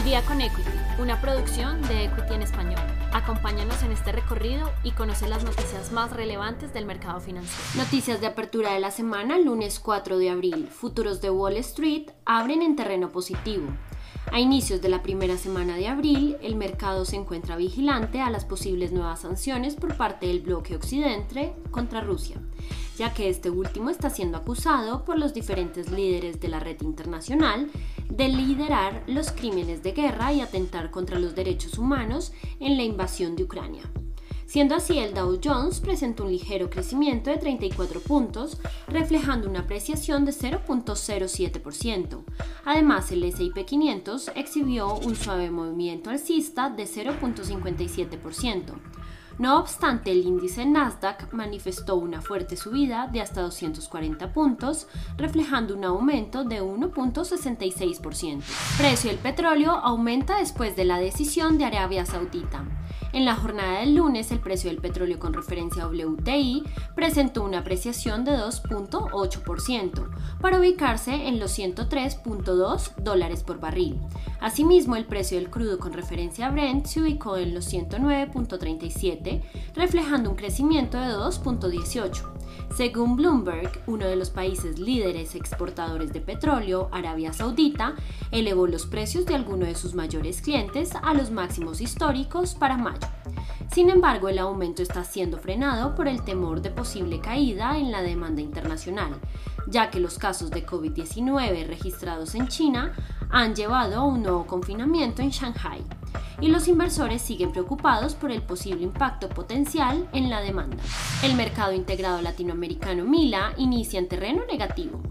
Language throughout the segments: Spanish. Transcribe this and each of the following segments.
Al día con Equity, una producción de Equity en español. Acompáñanos en este recorrido y conoce las noticias más relevantes del mercado financiero. Noticias de apertura de la semana, lunes 4 de abril. Futuros de Wall Street abren en terreno positivo. A inicios de la primera semana de abril, el mercado se encuentra vigilante a las posibles nuevas sanciones por parte del bloque occidente contra Rusia, ya que este último está siendo acusado por los diferentes líderes de la red internacional de liderar los crímenes de guerra y atentar contra los derechos humanos en la invasión de Ucrania. Siendo así, el Dow Jones presentó un ligero crecimiento de 34 puntos, reflejando una apreciación de 0.07%. Además, el S&P 500 exhibió un suave movimiento alcista de 0.57%. No obstante, el índice Nasdaq manifestó una fuerte subida de hasta 240 puntos, reflejando un aumento de 1.66%. Precio del petróleo aumenta después de la decisión de Arabia Saudita. En la jornada del lunes, el precio del petróleo con referencia WTI presentó una apreciación de 2.8% para ubicarse en los 103.2 dólares por barril. Asimismo, el precio del crudo con referencia a Brent se ubicó en los 109.37, reflejando un crecimiento de 2.18. Según Bloomberg, uno de los países líderes exportadores de petróleo, Arabia Saudita, elevó los precios de algunos de sus mayores clientes a los máximos históricos para mayo. Sin embargo, el aumento está siendo frenado por el temor de posible caída en la demanda internacional, ya que los casos de COVID-19 registrados en China han llevado a un nuevo confinamiento en Shanghai y los inversores siguen preocupados por el posible impacto potencial en la demanda. El mercado integrado latinoamericano Mila inicia en terreno negativo.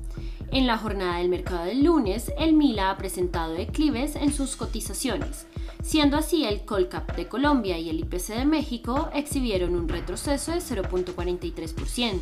En la jornada del mercado del lunes, el Mila ha presentado declives en sus cotizaciones, siendo así el Colcap de Colombia y el IPC de México exhibieron un retroceso de 0.43%,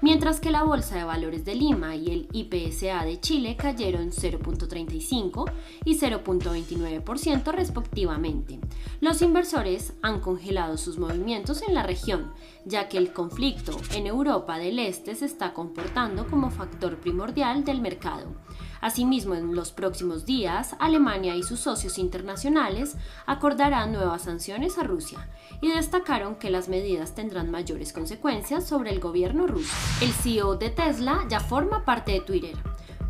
mientras que la Bolsa de Valores de Lima y el IPSA de Chile cayeron 0.35 y 0.29% respectivamente. Los inversores han congelado sus movimientos en la región, ya que el conflicto en Europa del Este se está comportando como factor primordial del mercado. Asimismo, en los próximos días, Alemania y sus socios internacionales acordarán nuevas sanciones a Rusia y destacaron que las medidas tendrán mayores consecuencias sobre el gobierno ruso. El CEO de Tesla ya forma parte de Twitter.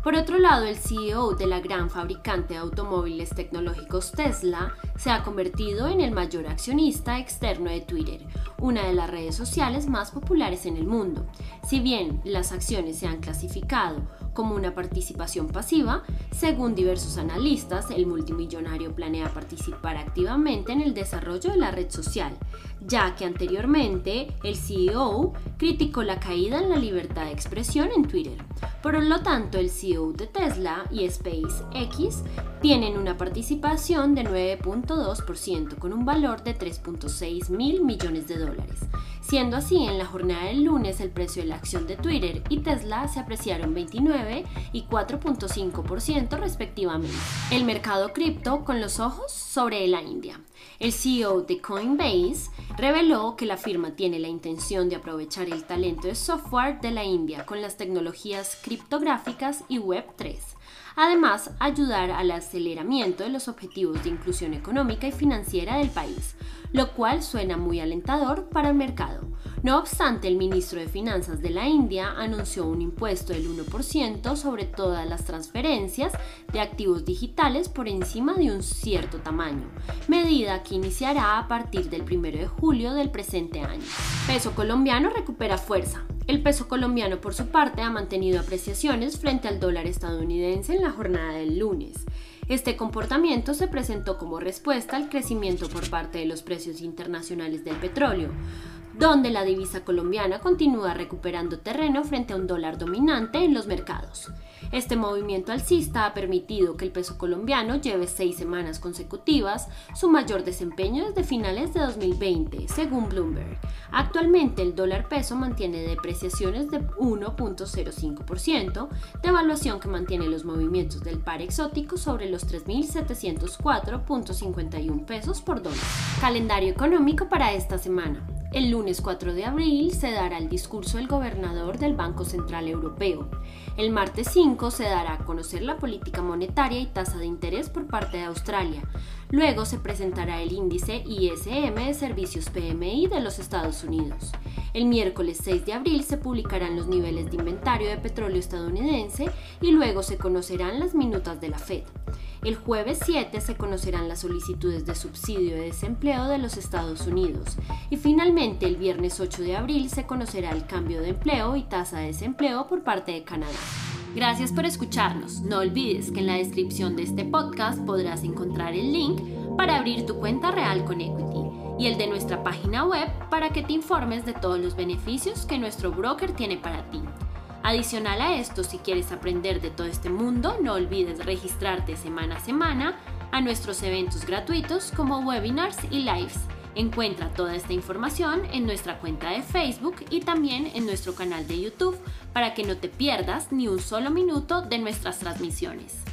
Por otro lado, el CEO de la gran fabricante de automóviles tecnológicos Tesla se ha convertido en el mayor accionista externo de Twitter, una de las redes sociales más populares en el mundo. Si bien las acciones se han clasificado como una participación pasiva, según diversos analistas, el multimillonario planea participar activamente en el desarrollo de la red social, ya que anteriormente el CEO criticó la caída en la libertad de expresión en Twitter. Por lo tanto, el CEO de Tesla y SpaceX tienen una participación de 9.2% con un valor de 3.6 mil millones de dólares. Siendo así, en la jornada del lunes el precio de la acción de Twitter y Tesla se apreciaron 29 y 4.5% respectivamente. El mercado cripto con los ojos sobre la India. El CEO de Coinbase reveló que la firma tiene la intención de aprovechar el talento de software de la India con las tecnologías criptográficas y Web3 Además, ayudar al aceleramiento de los objetivos de inclusión económica y financiera del país, lo cual suena muy alentador para el mercado. No obstante, el ministro de Finanzas de la India anunció un impuesto del 1% sobre todas las transferencias de activos digitales por encima de un cierto tamaño, medida que iniciará a partir del 1 de julio del presente año. Peso colombiano recupera fuerza. El peso colombiano, por su parte, ha mantenido apreciaciones frente al dólar estadounidense en la jornada del lunes. Este comportamiento se presentó como respuesta al crecimiento por parte de los precios internacionales del petróleo, donde la divisa colombiana continúa recuperando terreno frente a un dólar dominante en los mercados. Este movimiento alcista ha permitido que el peso colombiano lleve seis semanas consecutivas su mayor desempeño desde finales de 2020, según Bloomberg. Actualmente el dólar peso mantiene depreciaciones de 1.05%, devaluación que mantiene los movimientos del par exótico sobre los 3.704.51 pesos por dólar. Calendario económico para esta semana. El lunes 4 de abril se dará el discurso del gobernador del Banco Central Europeo. El martes 5 se dará a conocer la política monetaria y tasa de interés por parte de Australia. Luego se presentará el índice ISM de servicios PMI de los Estados Unidos. El miércoles 6 de abril se publicarán los niveles de inventario de petróleo estadounidense y luego se conocerán las minutas de la Fed. El jueves 7 se conocerán las solicitudes de subsidio de desempleo de los Estados Unidos y finalmente el viernes 8 de abril se conocerá el cambio de empleo y tasa de desempleo por parte de Canadá. Gracias por escucharnos. No olvides que en la descripción de este podcast podrás encontrar el link para abrir tu cuenta real con Equity y el de nuestra página web para que te informes de todos los beneficios que nuestro broker tiene para ti. Adicional a esto, si quieres aprender de todo este mundo, no olvides registrarte semana a semana a nuestros eventos gratuitos como webinars y lives. Encuentra toda esta información en nuestra cuenta de Facebook y también en nuestro canal de YouTube para que no te pierdas ni un solo minuto de nuestras transmisiones.